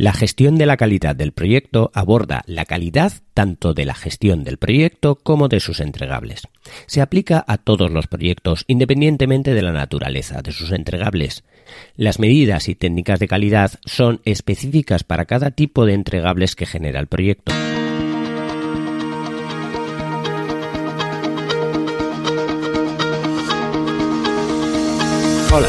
La gestión de la calidad del proyecto aborda la calidad tanto de la gestión del proyecto como de sus entregables. Se aplica a todos los proyectos independientemente de la naturaleza de sus entregables. Las medidas y técnicas de calidad son específicas para cada tipo de entregables que genera el proyecto. Hola,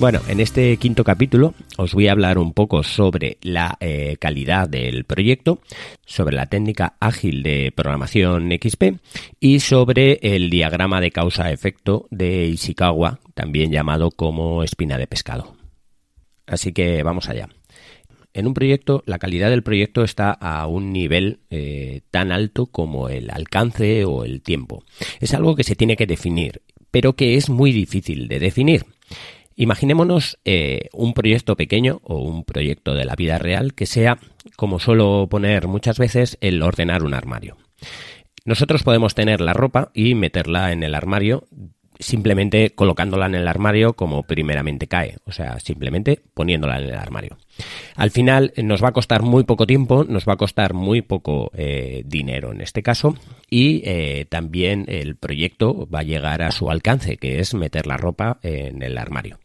Bueno, en este quinto capítulo os voy a hablar un poco sobre la eh, calidad del proyecto, sobre la técnica ágil de programación XP y sobre el diagrama de causa-efecto de Ishikawa, también llamado como espina de pescado. Así que vamos allá. En un proyecto, la calidad del proyecto está a un nivel eh, tan alto como el alcance o el tiempo. Es algo que se tiene que definir, pero que es muy difícil de definir. Imaginémonos eh, un proyecto pequeño o un proyecto de la vida real que sea, como suelo poner muchas veces, el ordenar un armario. Nosotros podemos tener la ropa y meterla en el armario simplemente colocándola en el armario como primeramente cae, o sea, simplemente poniéndola en el armario. Al final nos va a costar muy poco tiempo, nos va a costar muy poco eh, dinero en este caso y eh, también el proyecto va a llegar a su alcance, que es meter la ropa en el armario.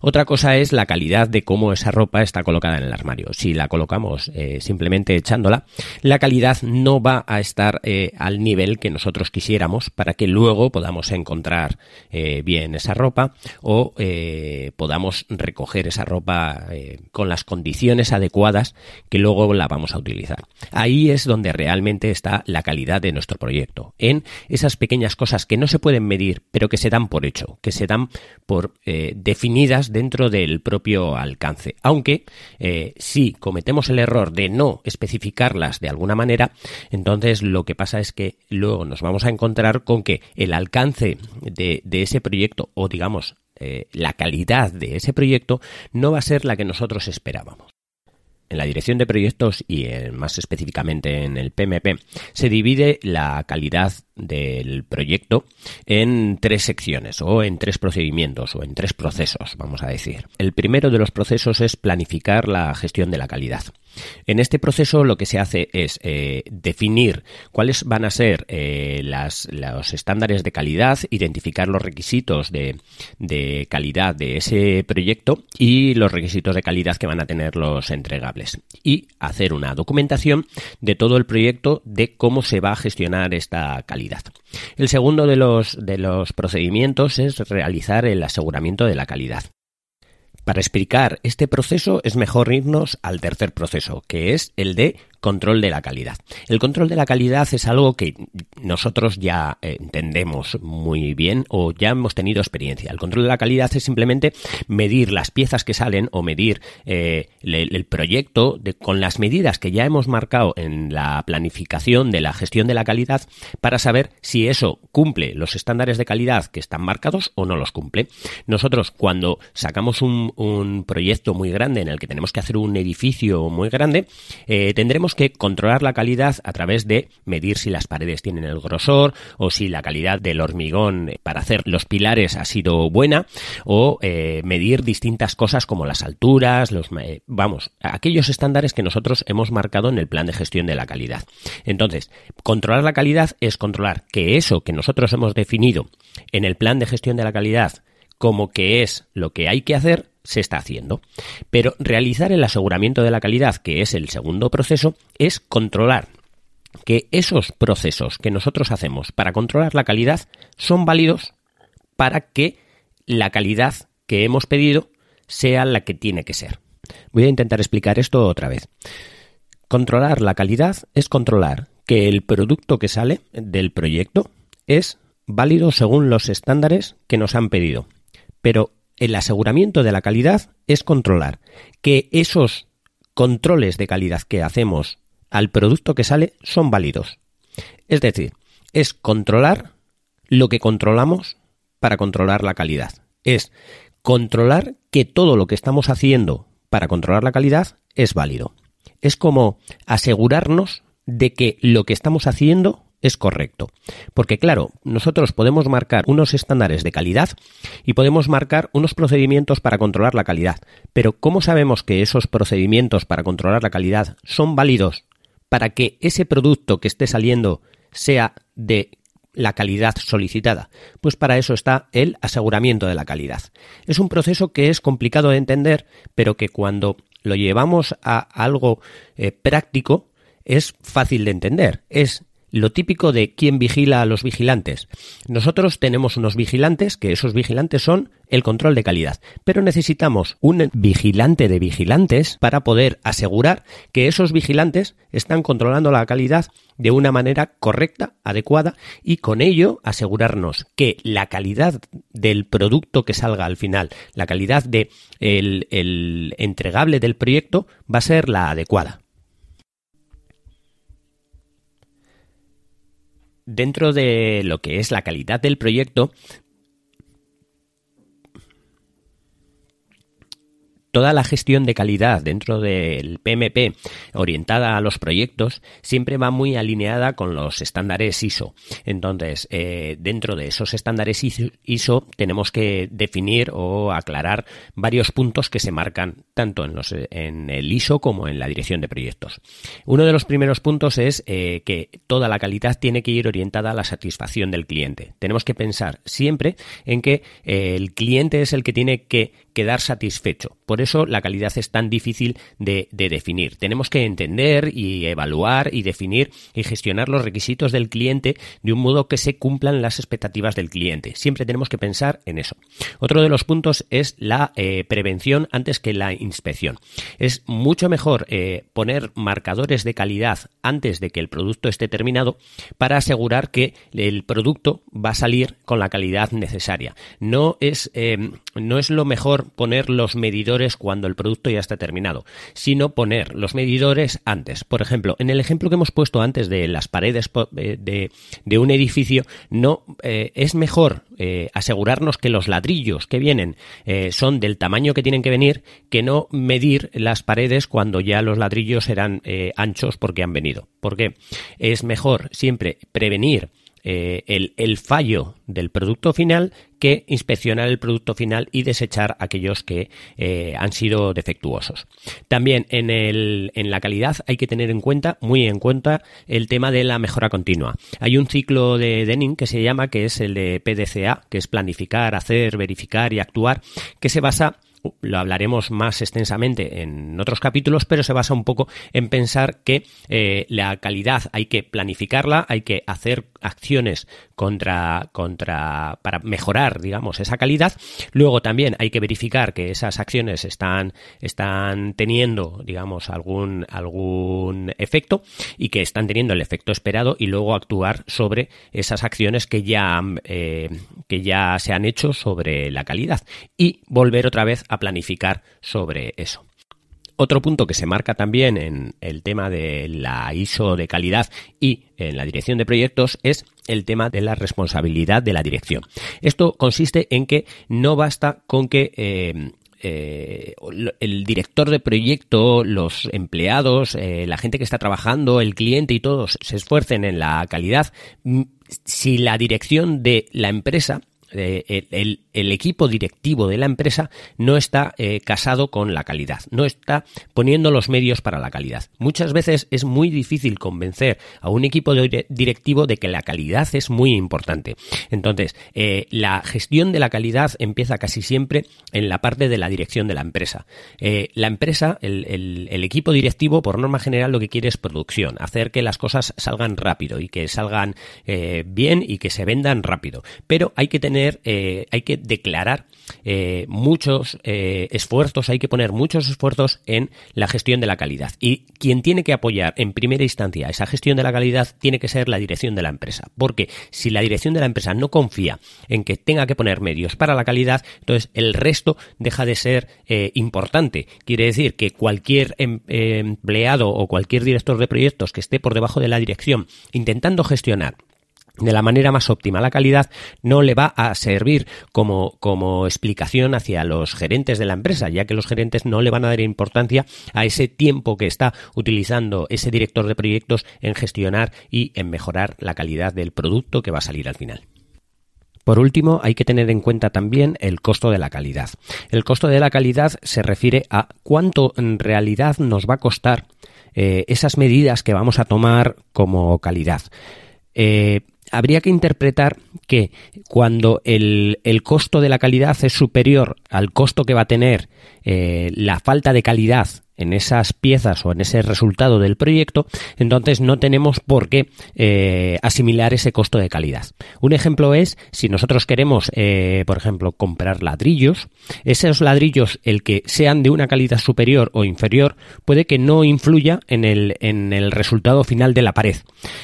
Otra cosa es la calidad de cómo esa ropa está colocada en el armario. Si la colocamos eh, simplemente echándola, la calidad no va a estar eh, al nivel que nosotros quisiéramos para que luego podamos encontrar eh, bien esa ropa o podamos recoger esa ropa con las condiciones adecuadas que luego la vamos a utilizar. Ahí es donde realmente está la calidad de nuestro proyecto, en esas pequeñas cosas que no se pueden medir, pero que se dan por hecho, que se dan por definir dentro del propio alcance. Aunque eh, si cometemos el error de no especificarlas de alguna manera, entonces lo que pasa es que luego nos vamos a encontrar con que el alcance de, ese proyecto o digamos eh, la calidad de ese proyecto no va a ser la que nosotros esperábamos. En la dirección de proyectos y más específicamente en el PMP se divide la calidad del proyecto en tres secciones o en tres procedimientos o en tres procesos, vamos a decir. El primero de los procesos es planificar la gestión de la calidad. En este proceso lo que se hace es eh, definir cuáles van a ser eh, los estándares de calidad, identificar los requisitos de, calidad de ese proyecto y los requisitos de calidad que van a tener los entregables. Y hacer una documentación de todo el proyecto de cómo se va a gestionar esta calidad. El segundo de los procedimientos es realizar el aseguramiento de la calidad. Para explicar este proceso es mejor irnos al tercer proceso, que es el de control de la calidad. El control de la calidad es algo que nosotros ya entendemos muy bien o ya hemos tenido experiencia. El control de la calidad es simplemente medir las piezas que salen o medir eh, el, proyecto con las medidas que ya hemos marcado en la planificación de la gestión de la calidad para saber si eso cumple los estándares de calidad que están marcados o no los cumple. Nosotros cuando sacamos un, proyecto muy grande en el que tenemos que hacer un edificio muy grande, eh, tendremos que controlar la calidad a través de medir si las paredes tienen el grosor o si la calidad del hormigón para hacer los pilares ha sido buena o eh, medir distintas cosas como las alturas, los eh, vamos, aquellos estándares que nosotros hemos marcado en el plan de gestión de la calidad. Entonces, controlar la calidad es controlar que eso que nosotros hemos definido en el plan de gestión de la calidad como que es lo que hay que hacer, se está haciendo. Pero realizar el aseguramiento de la calidad, que es el segundo proceso, es controlar que esos procesos que nosotros hacemos para controlar la calidad son válidos para que la calidad que hemos pedido sea la que tiene que ser. Voy a intentar explicar esto otra vez. Controlar la calidad es controlar que el producto que sale del proyecto es válido según los estándares que nos han pedido. Pero el aseguramiento de la calidad es controlar que esos controles de calidad que hacemos al producto que sale son válidos. Es decir, es controlar lo que controlamos para controlar la calidad. Es controlar que todo lo que estamos haciendo para controlar la calidad es válido. Es como asegurarnos de que lo que estamos haciendo es correcto. Porque claro, nosotros podemos marcar unos estándares de calidad y podemos marcar unos procedimientos para controlar la calidad. Pero ¿cómo sabemos que esos procedimientos para controlar la calidad son válidos para que ese producto que esté saliendo sea de la calidad solicitada? Pues para eso está el aseguramiento de la calidad. Es un proceso que es complicado de entender, pero que cuando lo llevamos a algo eh, práctico es fácil de entender. Es lo típico de quién vigila a los vigilantes. Nosotros tenemos unos vigilantes, que esos vigilantes son el control de calidad, pero necesitamos un vigilante de vigilantes para poder asegurar que esos vigilantes están controlando la calidad de una manera correcta, adecuada y con ello asegurarnos que la calidad del producto que salga al final, la calidad de el entregable del proyecto va a ser la adecuada. Dentro de lo que es la calidad del proyecto, toda la gestión de calidad dentro del PMP orientada a los proyectos siempre va muy alineada con los estándares ISO. Entonces, eh, dentro de esos estándares ISO tenemos que definir o aclarar varios puntos que se marcan tanto en, el ISO como en la dirección de proyectos. Uno de los primeros puntos es eh, que toda la calidad tiene que ir orientada a la satisfacción del cliente. Tenemos que pensar siempre en que eh, el cliente es el que tiene que quedar satisfecho. Por eso la calidad es tan difícil de, definir. Tenemos que entender y evaluar y definir y gestionar los requisitos del cliente de un modo que se cumplan las expectativas del cliente. Siempre tenemos que pensar en eso. Otro de los puntos es la eh, prevención antes que la inspección. Es mucho mejor eh, poner marcadores de calidad antes de que el producto esté terminado para asegurar que el producto va a salir con la calidad necesaria. No es, eh, no es lo mejor poner los medidores cuando el producto ya está terminado, sino poner los medidores antes. Por ejemplo, en el ejemplo que hemos puesto antes de las paredes eh, de, un edificio, no eh, es mejor eh, asegurarnos que los ladrillos que vienen son del tamaño que tienen que venir que no medir las paredes cuando ya los ladrillos eran anchos porque han venido. Porque es mejor siempre prevenir eh, el, fallo del producto final que inspeccionar el producto final y desechar aquellos que eh, han sido defectuosos. También en, el, en la calidad hay que tener en cuenta, muy en cuenta, el tema de la mejora continua. Hay un ciclo de Denning que se llama, que es el de PDCA, que es planificar, hacer, verificar y actuar, que se basa lo hablaremos más extensamente en otros capítulos, pero se basa un poco en pensar que eh, la calidad hay que planificarla, hay que hacer acciones contra, contra, para mejorar, digamos, esa calidad. Luego también hay que verificar que esas acciones están, están teniendo, digamos, algún, algún efecto y que están teniendo el efecto esperado y luego actuar sobre esas acciones que ya, eh, que ya se han hecho sobre la calidad y volver otra vez a planificar sobre eso. Otro punto que se marca también en el tema de la ISO de calidad y en la dirección de proyectos es el tema de la responsabilidad de la dirección. Esto consiste en que no basta con que eh, eh, el director de proyecto, los empleados, eh, la gente que está trabajando, el cliente y todos se esfuercen en la calidad, mm, si la dirección de la empresa el, equipo directivo de la empresa no está eh, casado con la calidad, no está poniendo los medios para la calidad. Muchas veces es muy difícil convencer a un equipo directivo de que la calidad es muy importante. Entonces, eh, la gestión de la calidad empieza casi siempre en la parte de la dirección de la empresa. Eh, la empresa, el, equipo directivo, por norma general, lo que quiere es producción, hacer que las cosas salgan rápido y que salgan bien y que se vendan rápido. Pero hay que tener eh, hay que declarar eh, muchos eh, esfuerzos, hay que poner muchos esfuerzos en la gestión de la calidad. Y quien tiene que apoyar en primera instancia esa gestión de la calidad tiene que ser la dirección de la empresa. Porque si la dirección de la empresa no confía en que tenga que poner medios para la calidad, entonces el resto deja de ser importante. Quiere decir que cualquier em, empleado o cualquier director de proyectos que esté por debajo de la dirección intentando gestionar de la manera más óptima la calidad no le va a servir como, como explicación hacia los gerentes de la empresa, ya que los gerentes no le van a dar importancia a ese tiempo que está utilizando ese director de proyectos en gestionar y en mejorar la calidad del producto que va a salir al final. Por último, hay que tener en cuenta también el costo de la calidad. El costo de la calidad se refiere a cuánto en realidad nos va a costar eh, esas medidas que vamos a tomar como calidad. Eh, habría que interpretar que cuando el, costo de la calidad es superior al costo que va a tener eh, la falta de calidad en esas piezas o en ese resultado del proyecto, entonces no tenemos por qué eh, asimilar ese costo de calidad. Un ejemplo es si nosotros queremos, eh, por ejemplo, comprar ladrillos, esos ladrillos, el que sean de una calidad superior o inferior, puede que no influya en el, en el resultado final de la pared.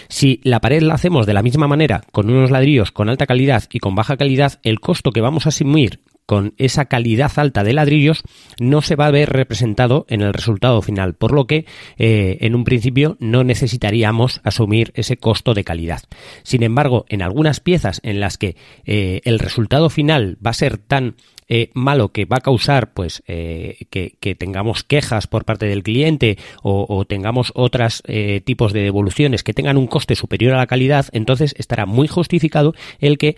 Si la pared la hacemos de la misma manera, con unos ladrillos con alta calidad y con baja calidad, el costo que vamos a asumir con esa calidad alta de ladrillos no se va a ver representado en el resultado final, por lo que eh, en un principio no necesitaríamos asumir ese costo de calidad. Sin embargo, en algunas piezas en las que eh, el resultado final va a ser tan eh, malo que va a causar pues eh, que, tengamos quejas por parte del cliente o, tengamos otros eh, tipos de devoluciones que tengan un coste superior a la calidad, entonces estará muy justificado el que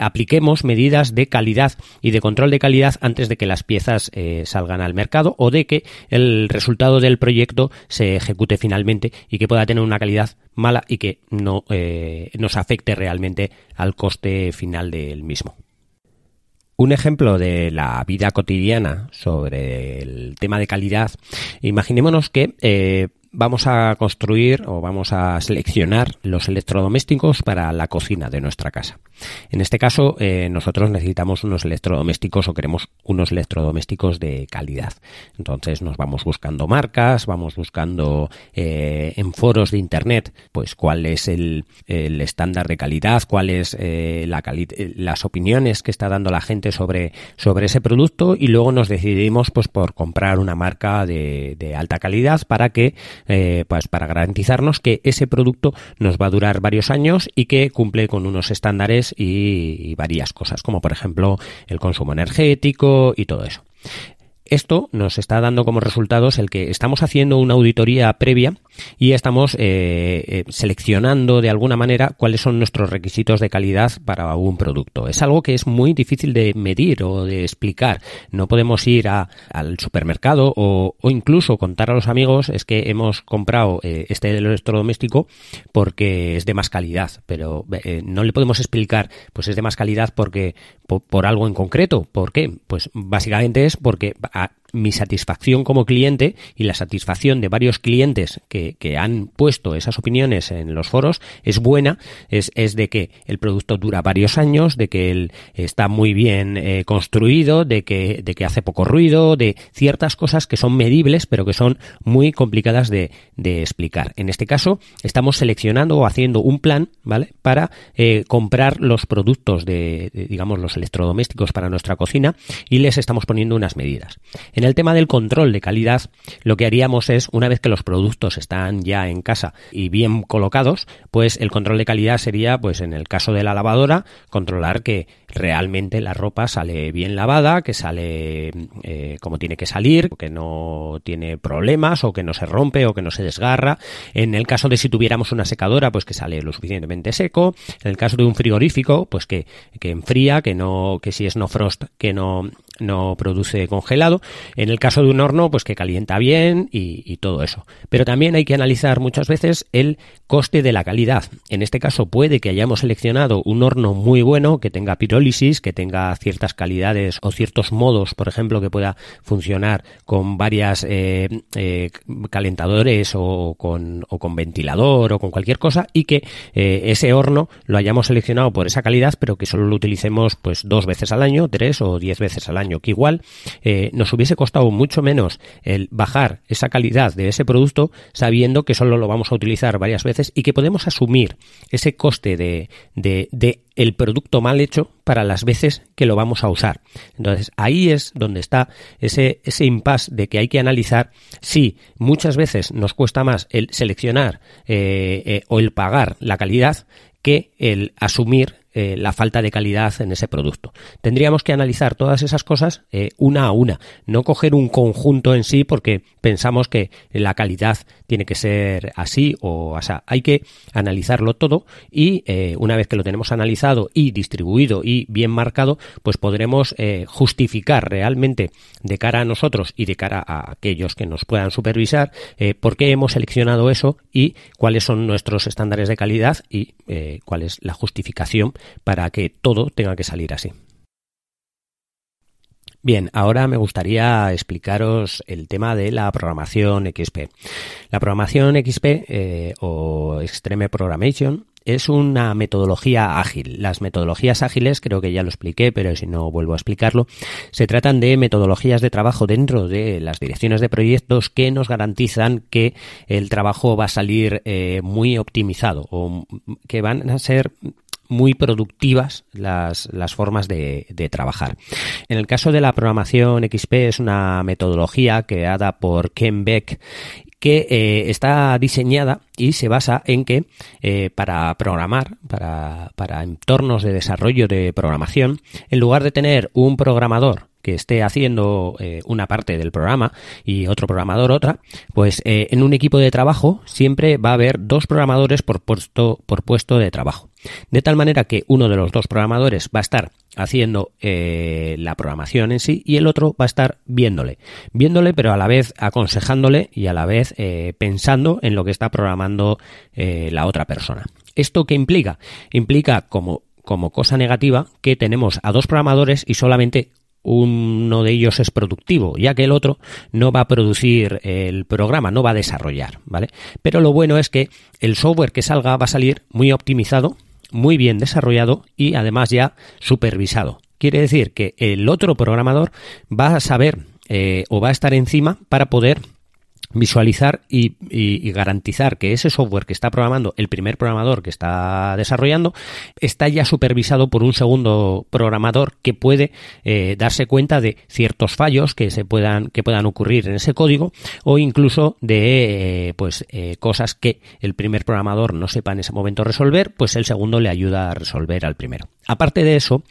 apliquemos medidas de calidad y de control de calidad antes de que las piezas salgan al mercado o de que el resultado del proyecto se ejecute finalmente y que pueda tener una calidad mala y que no nos afecte realmente al coste final del mismo. Un ejemplo de la vida cotidiana sobre el tema de calidad, imaginémonos que eh, vamos a construir o vamos a seleccionar los electrodomésticos para la cocina de nuestra casa. En este caso, eh, nosotros necesitamos unos electrodomésticos o queremos unos electrodomésticos de calidad. Entonces nos vamos buscando marcas, vamos buscando eh, en foros de internet, pues cuál es el, estándar de calidad, cuáles eh, la las opiniones que está dando la gente sobre, sobre ese producto y luego nos decidimos pues por comprar una marca de alta calidad para que eh, pues para garantizarnos que ese producto nos va a durar varios años y que cumple con unos estándares y varias cosas, como por ejemplo el consumo energético y todo eso. Esto nos está dando como resultados el que estamos haciendo una auditoría previa y estamos eh, eh, seleccionando de alguna manera cuáles son nuestros requisitos de calidad para un producto. Es algo que es muy difícil de medir o de explicar. No podemos ir al supermercado o, incluso contar a los amigos es que hemos comprado eh, este electrodoméstico porque es de más calidad, pero no le podemos explicar pues es de más calidad porque por algo en concreto. ¿Por qué? Pues básicamente es porque mi satisfacción como cliente y la satisfacción de varios clientes que, han puesto esas opiniones en los foros es buena, es, es, de que el producto dura varios años, de que él está muy bien eh, construido, de que, de que hace poco ruido, de ciertas cosas que son medibles pero que son muy complicadas de, de explicar. En este caso estamos seleccionando o haciendo un plan, ¿vale? Para eh, comprar los productos de, digamos, los electrodomésticos para nuestra cocina y les estamos poniendo unas medidas. El tema del control de calidad, lo que haríamos es, una vez que los productos están ya en casa y bien colocados, pues el control de calidad sería, pues en el caso de la lavadora, controlar que realmente la ropa sale bien lavada, que sale eh, como tiene que salir, que no tiene problemas o que no se rompe o que no se desgarra. En el caso de si tuviéramos una secadora, pues que sale lo suficientemente seco. En el caso de un frigorífico, pues que, que enfría, que no, que si es no frost, que no, no produce congelado. En el caso de un horno, pues que calienta bien y, todo eso. Pero también hay que analizar muchas veces el coste de la calidad. En este caso puede que hayamos seleccionado un horno muy bueno, que tenga pirólisis, que tenga ciertas calidades o ciertos modos, por ejemplo, que pueda funcionar con varias eh, eh, calentadores o con, o con, ventilador o con cualquier cosa y que eh, ese horno lo hayamos seleccionado por esa calidad, pero que solo lo utilicemos pues dos veces al año, tres o diez veces al año que igual eh, nos hubiese costado mucho menos el bajar esa calidad de ese producto sabiendo que solo lo vamos a utilizar varias veces y que podemos asumir ese coste de, de, el producto mal hecho para las veces que lo vamos a usar. Entonces, ahí es donde está ese, ese impasse de que hay que analizar si muchas veces nos cuesta más el seleccionar eh, eh, o el pagar la calidad que el asumir eh, la falta de calidad en ese producto. Tendríamos que analizar todas esas cosas eh, una a una, no coger un conjunto en sí porque pensamos que la calidad tiene que ser así o así. Hay que analizarlo todo y eh, una vez que lo tenemos analizado y distribuido y bien marcado, pues podremos justificar realmente de cara a nosotros y de cara a aquellos que nos puedan supervisar por qué hemos seleccionado eso y cuáles son nuestros estándares de calidad y cuál es la justificación para que todo tenga que salir así. Bien, ahora me gustaría explicaros el tema de la programación XP. La programación XP eh, o Extreme Programmation es una metodología ágil. Las metodologías ágiles, creo que ya lo expliqué, pero si no vuelvo a explicarlo, se tratan de metodologías de trabajo dentro de las direcciones de proyectos que nos garantizan que el trabajo va a salir eh, muy optimizado o que van a ser muy productivas las, las formas de, trabajar. En el caso de la programación XP es una metodología creada por Ken Beck que eh, está diseñada y se basa en que eh, para programar, para, para entornos de desarrollo de programación, en lugar de tener un programador que esté haciendo eh, una parte del programa y otro programador otra, pues en un equipo de trabajo siempre va a haber dos programadores por puesto, por puesto de trabajo. De tal manera que uno de los dos programadores va a estar haciendo eh, la programación en sí y el otro va a estar viéndole. Viéndole pero a la vez aconsejándole y a la vez pensando en lo que está programando la otra persona. ¿Esto qué implica? Implica como como cosa negativa que tenemos a dos programadores y solamente uno de ellos es productivo, ya que el otro no va a producir el programa, no va a desarrollar, ¿vale? Pero lo bueno es que el software que salga va a salir muy optimizado, muy bien desarrollado y además ya supervisado. Quiere decir que el otro programador va a saber eh, o va a estar encima para poder visualizar y, garantizar que ese software que está programando el primer programador que está desarrollando está ya supervisado por un segundo programador que puede eh, darse cuenta de ciertos fallos que se puedan que puedan ocurrir en ese código o incluso de eh, pues eh, cosas que el primer programador no sepa en ese momento resolver pues el segundo le ayuda a resolver al primero aparte de eso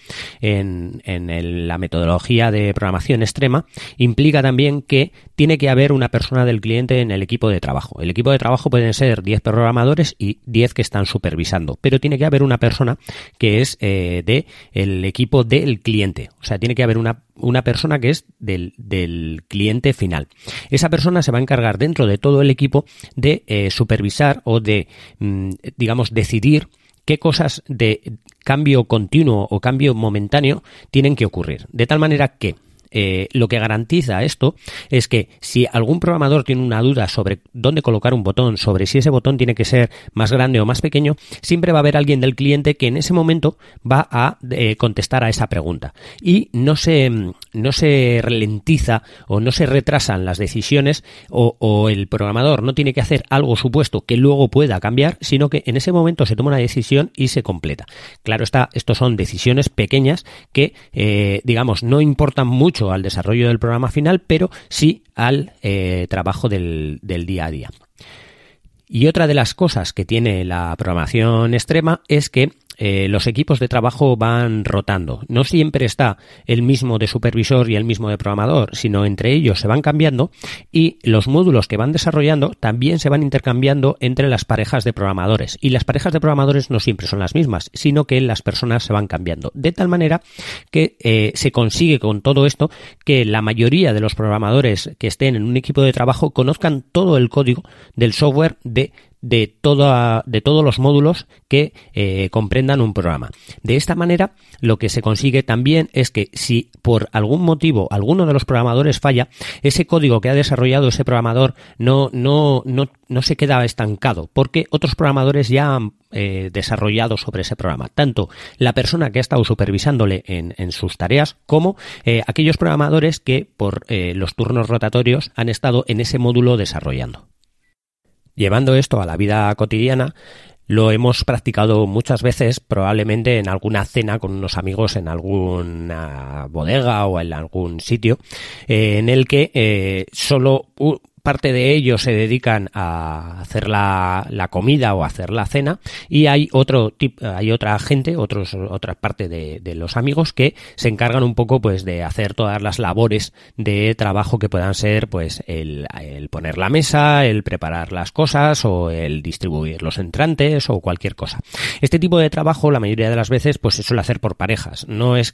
en, en la metodología de programación extrema implica también que tiene que haber una persona del cliente en el equipo de trabajo. El equipo de trabajo pueden ser 10 programadores y 10 que están supervisando, pero tiene que haber una persona que es eh, de equipo del cliente. O sea, tiene que haber una, una persona que es del, del, cliente final. Esa persona se va a encargar dentro de todo el equipo de eh, supervisar o de, mm, digamos, decidir qué cosas de cambio continuo o cambio momentáneo tienen que ocurrir. De tal manera que eh, lo que garantiza esto es que si algún programador tiene una duda sobre dónde colocar un botón, sobre si ese botón tiene que ser más grande o más pequeño, siempre va a haber alguien del cliente que en ese momento va a eh, contestar a esa pregunta. Y no se, no se ralentiza o no se retrasan las decisiones o, el programador no tiene que hacer algo supuesto que luego pueda cambiar, sino que en ese momento se toma una decisión y se completa. Claro está, estos son decisiones pequeñas que, eh, digamos, no importan mucho al desarrollo del programa final, pero sí al eh, trabajo del, del día a día. Y otra de las cosas que tiene la programación extrema es que eh, los equipos de trabajo van rotando. No siempre está el mismo de supervisor y el mismo de programador, sino entre ellos se van cambiando y los módulos que van desarrollando también se van intercambiando entre las parejas de programadores. Y las parejas de programadores no siempre son las mismas, sino que las personas se van cambiando. De tal manera que eh, se consigue con todo esto que la mayoría de los programadores que estén en un equipo de trabajo conozcan todo el código del software de de, toda, de todos los módulos que eh, comprendan un programa. De esta manera, lo que se consigue también es que si por algún motivo alguno de los programadores falla, ese código que ha desarrollado ese programador no, no, no, no se queda estancado, porque otros programadores ya han eh, desarrollado sobre ese programa. Tanto la persona que ha estado supervisándole en, en sus tareas como eh, aquellos programadores que por los turnos rotatorios han estado en ese módulo desarrollando. Llevando esto a la vida cotidiana, lo hemos practicado muchas veces, probablemente en alguna cena con unos amigos en alguna bodega o en algún sitio, eh, en el que eh, solo parte de ellos se dedican a hacer la, la, comida o a hacer la cena y hay otro tipo, hay otra gente, otros, otra parte de, de, los amigos que se encargan un poco pues de hacer todas las labores de trabajo que puedan ser pues el, el poner la mesa, el preparar las cosas o el distribuir los entrantes o cualquier cosa. Este tipo de trabajo la mayoría de las veces pues se suele hacer por parejas. No es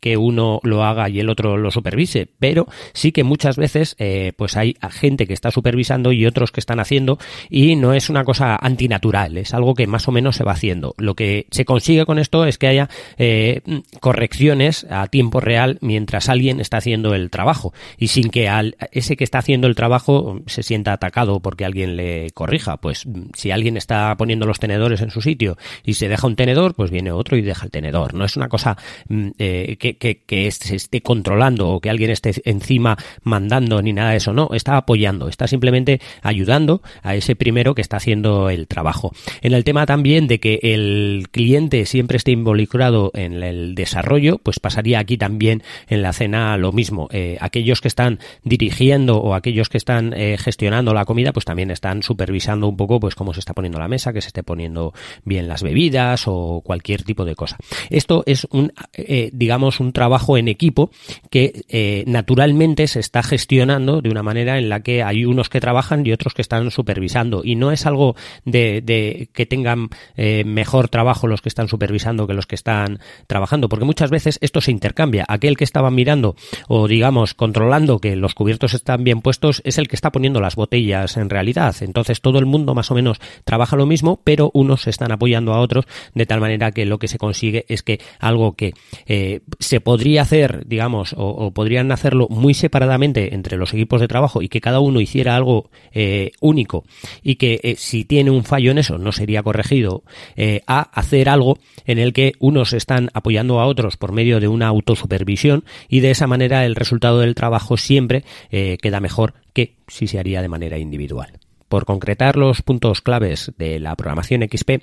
que uno lo haga y el otro lo supervise, pero sí que muchas veces eh, pues hay gente que está supervisando y otros que están haciendo y no es una cosa antinatural, es algo que más o menos se va haciendo. Lo que se consigue con esto es que haya eh, correcciones a tiempo real mientras alguien está haciendo el trabajo y sin que al, ese que está haciendo el trabajo se sienta atacado porque alguien le corrija. Pues si alguien está poniendo los tenedores en su sitio y se deja un tenedor, pues viene otro y deja el tenedor. No es una cosa mm, eh, que, que, se esté controlando o que alguien esté encima mandando ni nada de eso. No, está apoyando está simplemente ayudando a ese primero que está haciendo el trabajo. En el tema también de que el cliente siempre esté involucrado en el desarrollo, pues pasaría aquí también en la cena lo mismo. Eh, aquellos que están dirigiendo o aquellos que están eh, gestionando la comida, pues también están supervisando un poco pues cómo se está poniendo la mesa, que se esté poniendo bien las bebidas o cualquier tipo de cosa. Esto es un, eh, digamos, un trabajo en equipo que naturalmente se está gestionando de una manera en la que hay unos que trabajan y otros que están supervisando. Y no es algo de, que tengan eh, mejor trabajo los que están supervisando que los que están trabajando, porque muchas veces esto se intercambia. Aquel que estaba mirando o, digamos, controlando que los cubiertos están bien puestos es el que está poniendo las botellas en realidad. Entonces todo el mundo más o menos trabaja lo mismo, pero unos se están apoyando a otros de tal manera que lo que se consigue es que algo que eh, se podría hacer, digamos, o, podrían hacerlo muy separadamente entre los equipos de trabajo y que cada uno hiciera algo eh, único y que eh, si tiene un fallo en eso no sería corregido, eh, a hacer algo en el que unos están apoyando a otros por medio de una autosupervisión y de esa manera el resultado del trabajo siempre queda mejor que si se haría de manera individual por concretar los puntos claves de la programación XP,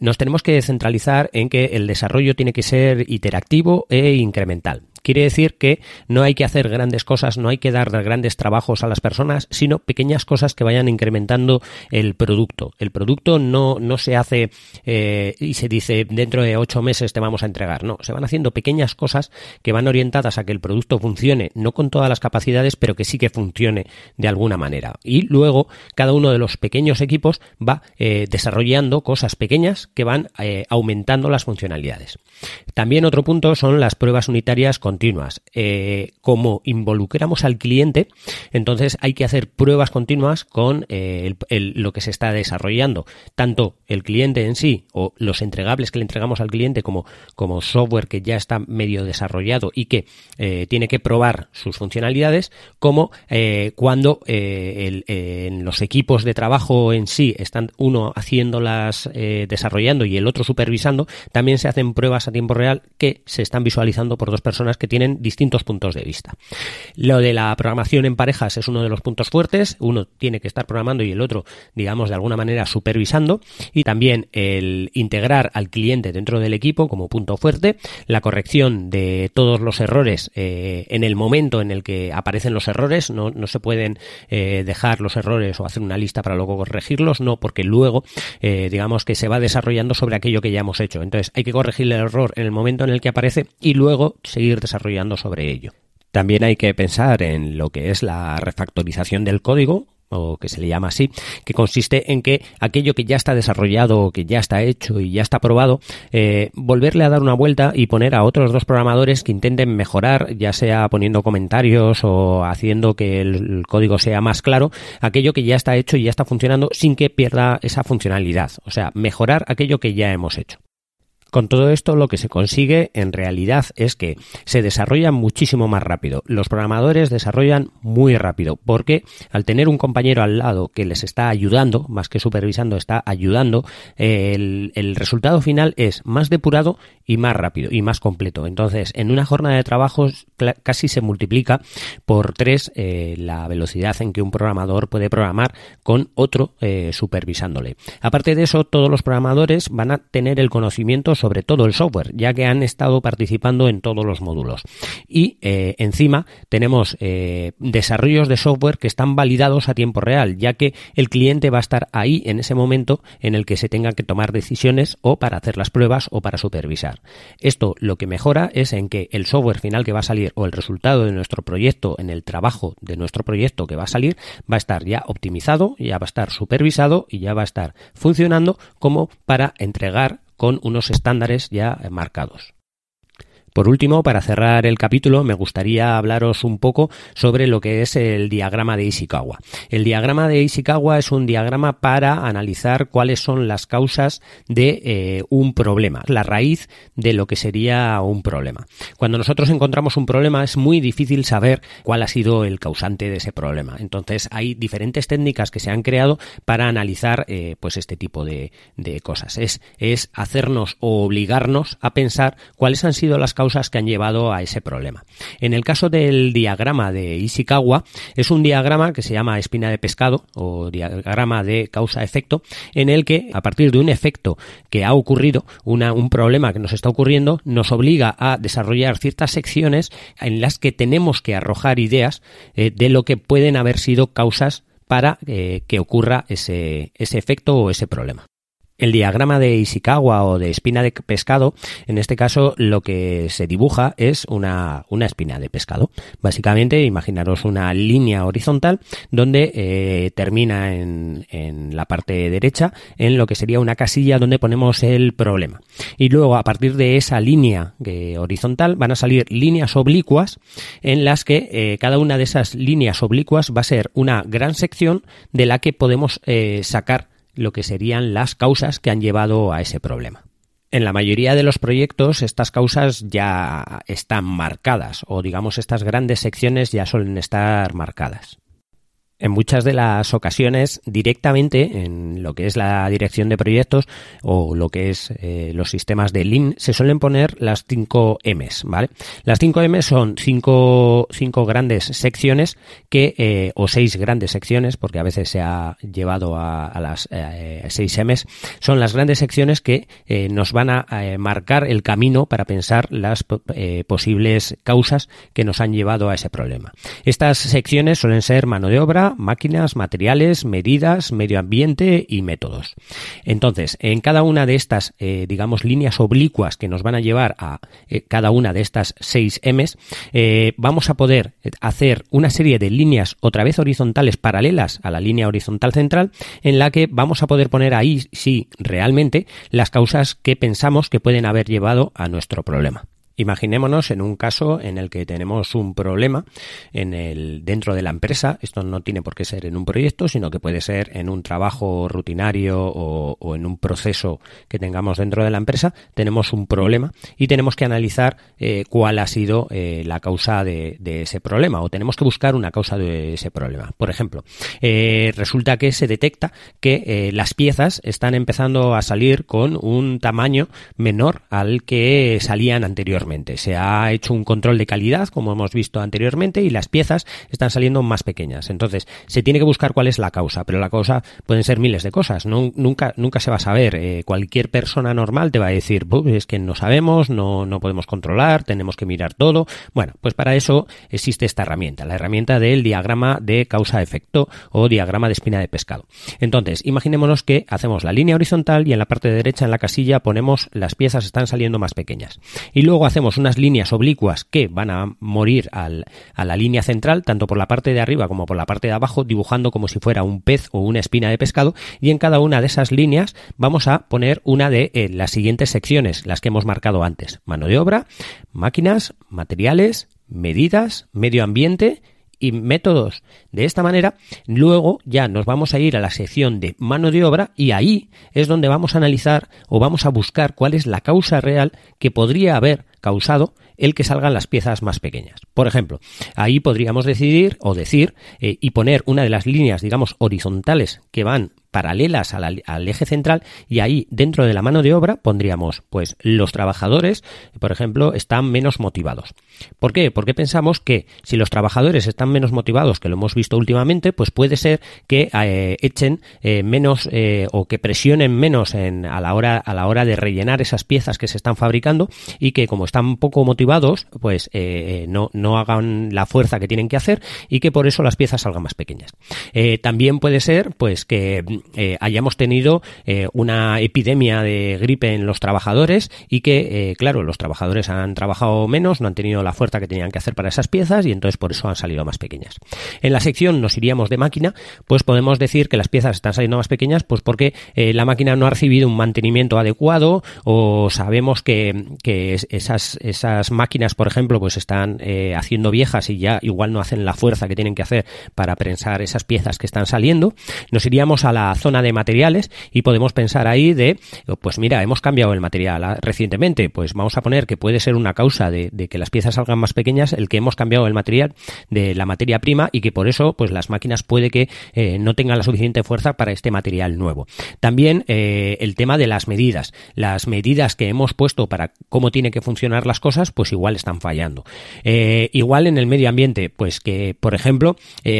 nos tenemos que centralizar en que el desarrollo tiene que ser iterativo e incremental. Quiere decir que no hay que hacer grandes cosas, no hay que dar grandes trabajos a las personas, sino pequeñas cosas que vayan incrementando el producto. El producto no, no se hace eh, y se dice dentro de ocho meses te vamos a entregar. No, se van haciendo pequeñas cosas que van orientadas a que el producto funcione, no con todas las capacidades, pero que sí que funcione de alguna manera. Y luego cada uno de los pequeños equipos va eh, desarrollando cosas pequeñas que van eh, aumentando las funcionalidades. También otro punto son las pruebas unitarias con continuas. Eh, como involucramos al cliente, entonces hay que hacer pruebas continuas con eh, lo que se está desarrollando. Tanto el cliente en sí o los entregables que le entregamos al cliente como, como software que ya está medio desarrollado y que eh, tiene que probar sus funcionalidades, como cuando en los equipos de trabajo en sí están uno haciéndolas, desarrollando y el otro supervisando, también se hacen pruebas a tiempo real que se están visualizando por dos personas que tienen distintos puntos de vista. Lo de la programación en parejas es uno de los puntos fuertes. Uno tiene que estar programando y el otro, digamos, de alguna manera supervisando. Y también el integrar al cliente dentro del equipo como punto fuerte. La corrección de todos los errores eh, en el momento en el que aparecen los errores. No, no se pueden eh, dejar los errores o hacer una lista para luego corregirlos. No, porque luego, eh, digamos que se va desarrollando sobre aquello que ya hemos hecho. Entonces hay que corregir el error en el momento en el que aparece y luego seguir desarrollando sobre ello. También hay que pensar en lo que es la refactorización del código, o que se le llama así, que consiste en que aquello que ya está desarrollado, que ya está hecho y ya está probado, eh, volverle a dar una vuelta y poner a otros dos programadores que intenten mejorar, ya sea poniendo comentarios o haciendo que el código sea más claro, aquello que ya está hecho y ya está funcionando sin que pierda esa funcionalidad. O sea, mejorar aquello que ya hemos hecho. Con todo esto lo que se consigue en realidad es que se desarrolla muchísimo más rápido. Los programadores desarrollan muy rápido porque al tener un compañero al lado que les está ayudando, más que supervisando, está ayudando, el, resultado final es más depurado y más rápido y más completo. Entonces, en una jornada de trabajo casi se multiplica por tres eh, la velocidad en que un programador puede programar con otro eh, supervisándole. Aparte de eso, todos los programadores van a tener el conocimiento sobre todo el software, ya que han estado participando en todos los módulos. Y eh, encima tenemos eh, desarrollos de software que están validados a tiempo real, ya que el cliente va a estar ahí en ese momento en el que se tengan que tomar decisiones o para hacer las pruebas o para supervisar. Esto lo que mejora es en que el software final que va a salir o el resultado de nuestro proyecto en el trabajo de nuestro proyecto que va a salir va a estar ya optimizado, ya va a estar supervisado y ya va a estar funcionando como para entregar con unos estándares ya marcados. Por último, para cerrar el capítulo, me gustaría hablaros un poco sobre lo que es el diagrama de Ishikawa. El diagrama de Ishikawa es un diagrama para analizar cuáles son las causas de eh, un problema, la raíz de lo que sería un problema. Cuando nosotros encontramos un problema es muy difícil saber cuál ha sido el causante de ese problema. Entonces hay diferentes técnicas que se han creado para analizar eh, pues este tipo de, de cosas. Es, es hacernos o obligarnos a pensar cuáles han sido las causas que han llevado a ese problema. En el caso del diagrama de Ishikawa, es un diagrama que se llama espina de pescado o diagrama de causa-efecto, en el que a partir de un efecto que ha ocurrido, un problema que nos está ocurriendo, nos obliga a desarrollar ciertas secciones en las que tenemos que arrojar ideas eh, de lo que pueden haber sido causas para eh, que ocurra ese efecto o ese problema. El diagrama de Ishikawa o de espina de pescado, en este caso lo que se dibuja es una, una espina de pescado. Básicamente, imaginaros una línea horizontal donde eh, termina en, en, la parte derecha en lo que sería una casilla donde ponemos el problema. Y luego, a partir de esa línea eh, horizontal, van a salir líneas oblicuas en las que eh, cada una de esas líneas oblicuas va a ser una gran sección de la que podemos sacar lo que serían las causas que han llevado a ese problema. En la mayoría de los proyectos estas causas ya están marcadas o digamos estas grandes secciones ya suelen estar marcadas en muchas de las ocasiones directamente en lo que es la dirección de proyectos o lo que es eh, los sistemas de Lean se suelen poner las 5 M's, ¿vale? Las 5 M son cinco, cinco grandes secciones que, eh, o seis grandes secciones, porque a veces se ha llevado a, las 6 eh, M's, son las grandes secciones que nos van a marcar el camino para pensar las posibles causas que nos han llevado a ese problema. Estas secciones suelen ser mano de obra, máquinas, materiales, medidas, medio ambiente y métodos. Entonces, en cada una de estas, eh, digamos, líneas oblicuas que nos van a llevar a eh, cada una de estas 6 M's, eh, vamos a poder hacer una serie de líneas otra vez horizontales paralelas a la línea horizontal central en la que vamos a poder poner ahí, sí, realmente, las causas que pensamos que pueden haber llevado a nuestro problema. Imaginémonos en un caso en el que tenemos un problema en el, dentro de la empresa. Esto no tiene por qué ser en un proyecto, sino que puede ser en un trabajo rutinario o, en un proceso que tengamos dentro de la empresa. Tenemos un problema y tenemos que analizar eh, cuál ha sido eh, la causa de, ese problema o tenemos que buscar una causa de ese problema. Por ejemplo, eh, resulta que se detecta que las piezas están empezando a salir con un tamaño menor al que salían anteriormente Se ha hecho un control de calidad, como hemos visto anteriormente, y las piezas están saliendo más pequeñas. Entonces, se tiene que buscar cuál es la causa, pero la causa pueden ser miles de cosas. Nunca, nunca se va a saber. Eh, cualquier persona normal te va a decir, es que no sabemos, no, no podemos controlar, tenemos que mirar todo. Bueno, pues para eso existe esta herramienta, la herramienta del diagrama de causa-efecto o diagrama de espina de pescado. Entonces, imaginémonos que hacemos la línea horizontal y en la parte derecha en la casilla ponemos las piezas están saliendo más pequeñas. Y luego hacemos unas líneas oblicuas que van a morir a la línea central, tanto por la parte de arriba como por la parte de abajo, dibujando como si fuera un pez o una espina de pescado. Y en cada una de esas líneas vamos a poner una de eh, las siguientes secciones, las que hemos marcado antes. Mano de obra, máquinas, materiales, medidas, medio ambiente y métodos. De esta manera, luego ya nos vamos a ir a la sección de mano de obra y ahí es donde vamos a analizar o vamos a buscar cuál es la causa real que podría haber causado el que salgan las piezas más pequeñas. Por ejemplo, ahí podríamos decidir o decir eh, y poner una de las líneas, digamos, horizontales que van paralelas al, eje central y ahí dentro de la mano de obra pondríamos pues los trabajadores por ejemplo están menos motivados ¿por qué? porque pensamos que si los trabajadores están menos motivados que lo hemos visto últimamente pues puede ser que eh, echen eh, menos eh, o que presionen menos en, a la hora a la hora de rellenar esas piezas que se están fabricando y que como están poco motivados pues no, no hagan la fuerza que tienen que hacer y que por eso las piezas salgan más pequeñas también puede ser pues que eh, hayamos tenido eh, una epidemia de gripe en los trabajadores y que, eh, claro, los trabajadores han trabajado menos, no han tenido la fuerza que tenían que hacer para esas piezas y entonces por eso han salido más pequeñas. En la sección nos iríamos de máquina, pues podemos decir que las piezas están saliendo más pequeñas, pues porque la máquina no ha recibido un mantenimiento adecuado o sabemos que, esas, esas máquinas, por ejemplo, pues están haciendo viejas y ya igual no hacen la fuerza que tienen que hacer para prensar esas piezas que están saliendo. Nos iríamos a la zona de materiales y podemos pensar ahí de, pues mira, hemos cambiado el material recientemente, pues vamos a poner que puede ser una causa de, que las piezas salgan más pequeñas el que hemos cambiado el material de la materia prima y que por eso pues las máquinas puede que eh, no tengan la suficiente fuerza para este material nuevo. También eh, el tema de las medidas. Las medidas que hemos puesto para cómo tiene que funcionar las cosas, pues igual están fallando. Eh, igual en el medio ambiente, pues que, por ejemplo,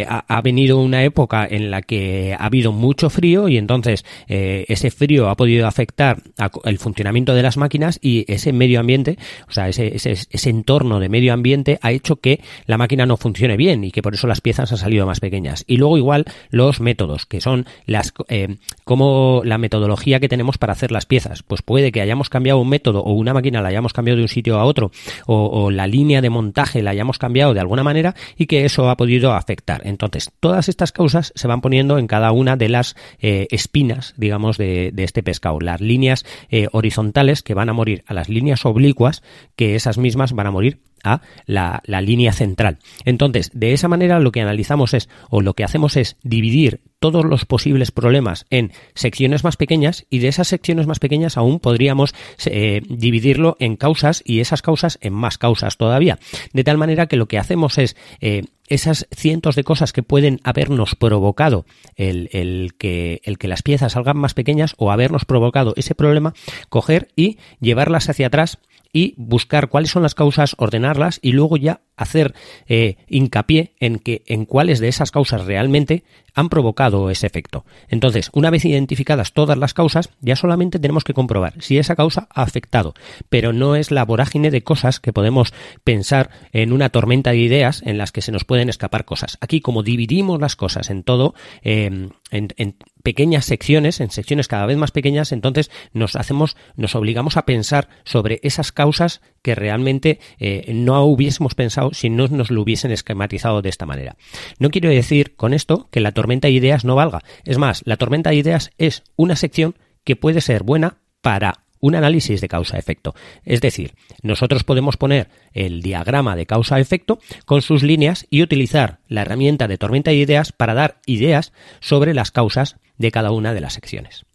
ha, ha venido una época en la que ha habido mucho frío y entonces eh, ese frío ha podido afectar el funcionamiento de las máquinas y ese medio ambiente, o sea, ese, ese, entorno de medio ambiente ha hecho que la máquina no funcione bien y que por eso las piezas han salido más pequeñas. Y luego igual los métodos, que son las eh, como la metodología que tenemos para hacer las piezas. Pues puede que hayamos cambiado un método o una máquina la hayamos cambiado de un sitio a otro o la línea de montaje la hayamos cambiado de alguna manera y que eso ha podido afectar. Entonces, todas estas causas se van poniendo en cada una de las eh, espinas, digamos, de, este pescado. Las líneas eh, horizontales que van a morir a las líneas oblicuas, que esas mismas van a morir a la, línea central. Entonces, de esa manera lo que analizamos es, o lo que hacemos es dividir todos los posibles problemas en secciones más pequeñas y de esas secciones más pequeñas aún podríamos eh, dividirlo en causas y esas causas en más causas todavía. De tal manera que lo que hacemos es eh, esas cientos de cosas que pueden habernos provocado el, el, que, el que las piezas salgan más pequeñas o habernos provocado ese problema, coger y llevarlas hacia atrás y buscar cuáles son las causas, ordenarlas y luego ya hacer eh, hincapié en que en cuáles de esas causas realmente han provocado ese efecto. Entonces, una vez identificadas todas las causas, ya solamente tenemos que comprobar si esa causa ha afectado, pero no es la vorágine de cosas que podemos pensar en una tormenta de ideas en las que se nos pueden escapar cosas. Aquí, como dividimos las cosas en todo, eh, en, pequeñas secciones, en secciones cada vez más pequeñas, entonces nos hacemos, nos obligamos a pensar sobre esas causas que realmente eh, no hubiésemos pensado si no nos lo hubiesen esquematizado de esta manera. No quiero decir con esto que la tormenta de ideas no valga. Es más, la tormenta de ideas es una sección que puede ser buena para un análisis de causa-efecto. Es decir, nosotros podemos poner el diagrama de causa-efecto con sus líneas y utilizar la herramienta de tormenta de ideas para dar ideas sobre las causas de cada una de las secciones.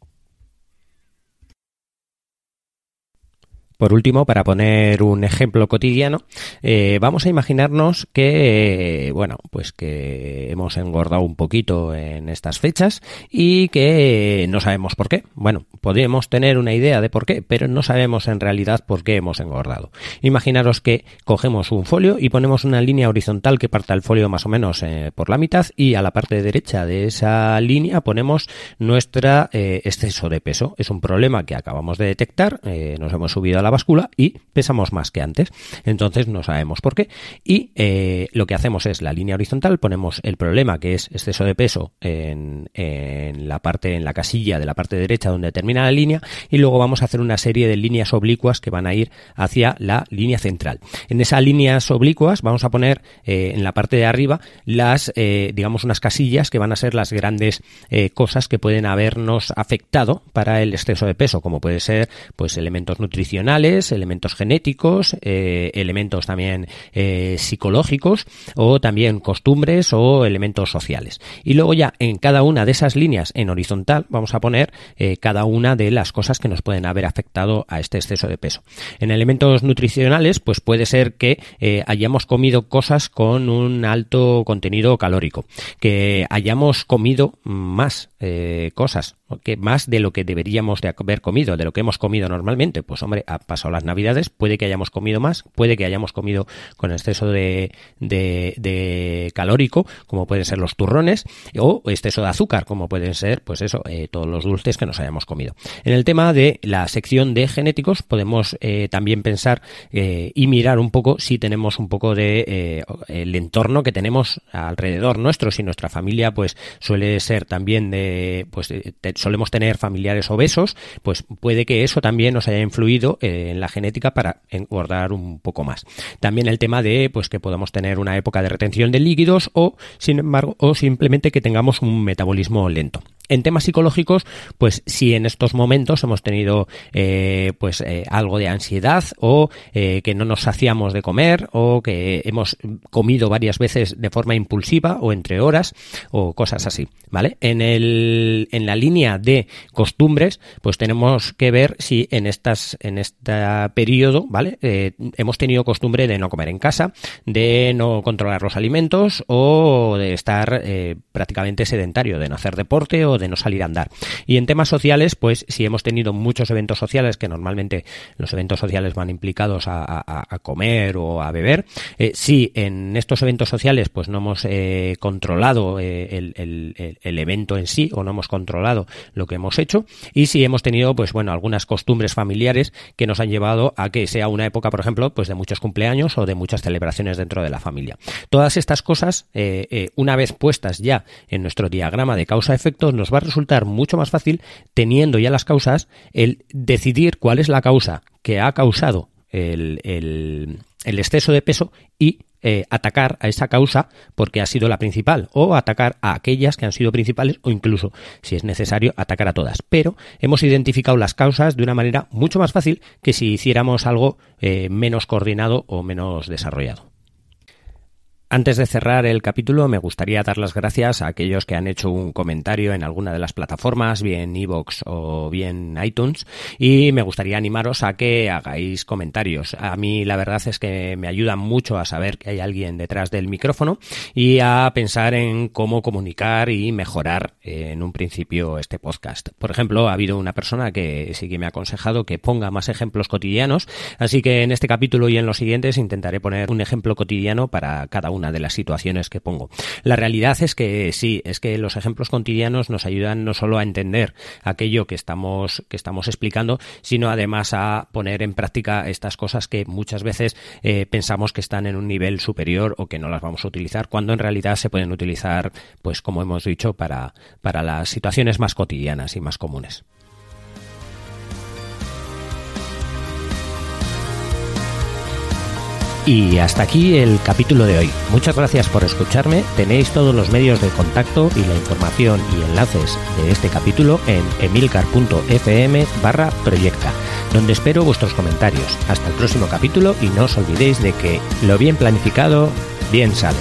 Por último, para poner un ejemplo cotidiano, eh, vamos a imaginarnos que, eh, bueno, pues que hemos engordado un poquito en estas fechas y que no sabemos por qué. Bueno, podemos tener una idea de por qué, pero no sabemos en realidad por qué hemos engordado. Imaginaros que cogemos un folio y ponemos una línea horizontal que parta el folio más o menos eh, por la mitad y a la parte derecha de esa línea ponemos nuestra exceso de peso. Es un problema que acabamos de detectar, nos hemos subido a la báscula y pesamos más que antes. Entonces no sabemos por qué. Y eh, lo que hacemos es la línea horizontal, ponemos el problema que es exceso de peso en, en la parte, en la casilla de la parte derecha donde termina la línea y luego vamos a hacer una serie de líneas oblicuas que van a ir hacia la línea central. En esas líneas oblicuas vamos a poner eh, en la parte de arriba las, eh, digamos, unas casillas que van a ser las grandes cosas que pueden habernos afectado para el exceso de peso, como puede ser pues elementos nutricionales, elementos genéticos, eh, elementos también eh, psicológicos o también costumbres o elementos sociales. Y luego ya en cada una de esas líneas en horizontal vamos a poner eh, cada una de las cosas que nos pueden haber afectado a este exceso de peso. En elementos nutricionales pues puede ser que hayamos comido cosas con un alto contenido calórico, que hayamos comido más cosas que más de lo que deberíamos de haber comido, de lo que hemos comido normalmente. Pues hombre, ha pasado las navidades, puede que hayamos comido más, puede que hayamos comido con exceso de, de, calórico, como pueden ser los turrones, o exceso de azúcar, como pueden ser, pues eso, eh, todos los dulces que nos hayamos comido. En el tema de la sección de genéticos, podemos eh, también pensar eh, y mirar un poco si tenemos un poco de el entorno que tenemos alrededor nuestro, si nuestra familia, pues suele ser también de, pues solemos tener familiares obesos, pues puede que eso también nos haya influido eh, en la genética para engordar un poco más. También el tema de pues que podamos tener una época de retención de líquidos o sin embargo o simplemente que tengamos un metabolismo lento. En temas psicológicos, pues si en estos momentos hemos tenido eh, pues eh, algo de ansiedad o eh, que no nos saciamos de comer o que hemos comido varias veces de forma impulsiva o entre horas o cosas así, ¿vale? En el en la línea de costumbres, pues tenemos que ver si en estas en este periodo, ¿vale? hemos tenido costumbre de no comer en casa, de no controlar los alimentos o de estar prácticamente sedentario, de no hacer deporte o de no salir a andar. Y en temas sociales, pues si hemos tenido muchos eventos sociales, que normalmente los eventos sociales van implicados a, comer o a beber, eh, si en estos eventos sociales pues no hemos eh, controlado eh, el, evento en sí o no hemos controlado lo que hemos hecho, y si hemos tenido pues bueno algunas costumbres familiares que nos han llevado a que sea una época, por ejemplo, pues de muchos cumpleaños o de muchas celebraciones dentro de la familia. Todas estas cosas, una vez puestas ya en nuestro diagrama de causa-efecto, nos va a resultar mucho más fácil, teniendo ya las causas, el decidir cuál es la causa que ha causado el, exceso de peso y eh, atacar a esa causa porque ha sido la principal o atacar a aquellas que han sido principales o incluso, si es necesario, atacar a todas. Pero hemos identificado las causas de una manera mucho más fácil que si hiciéramos algo eh, menos coordinado o menos desarrollado. Antes de cerrar el capítulo, me gustaría dar las gracias a aquellos que han hecho un comentario en alguna de las plataformas, bien iVoox o bien iTunes, y me gustaría animaros a que hagáis comentarios. A mí la verdad es que me ayuda mucho a saber que hay alguien detrás del micrófono y a pensar en cómo comunicar y mejorar en un principio este podcast. Por ejemplo, ha habido una persona que sí que me ha aconsejado que ponga más ejemplos cotidianos, así que en este capítulo y en los siguientes intentaré poner un ejemplo cotidiano para cada uno una de las situaciones que pongo. La realidad es que sí, es que los ejemplos cotidianos nos ayudan no solo a entender aquello que estamos, que estamos explicando, sino además a poner en práctica estas cosas que muchas veces eh, pensamos que están en un nivel superior o que no las vamos a utilizar, cuando en realidad se pueden utilizar, pues como hemos dicho, para, para las situaciones más cotidianas y más comunes. Y hasta aquí el capítulo de hoy. Muchas gracias por escucharme. Tenéis todos los medios de contacto y la información y enlaces de este capítulo en emilcar.fm barra proyecta, donde espero vuestros comentarios. Hasta el próximo capítulo y no os olvidéis de que lo bien planificado, bien sale.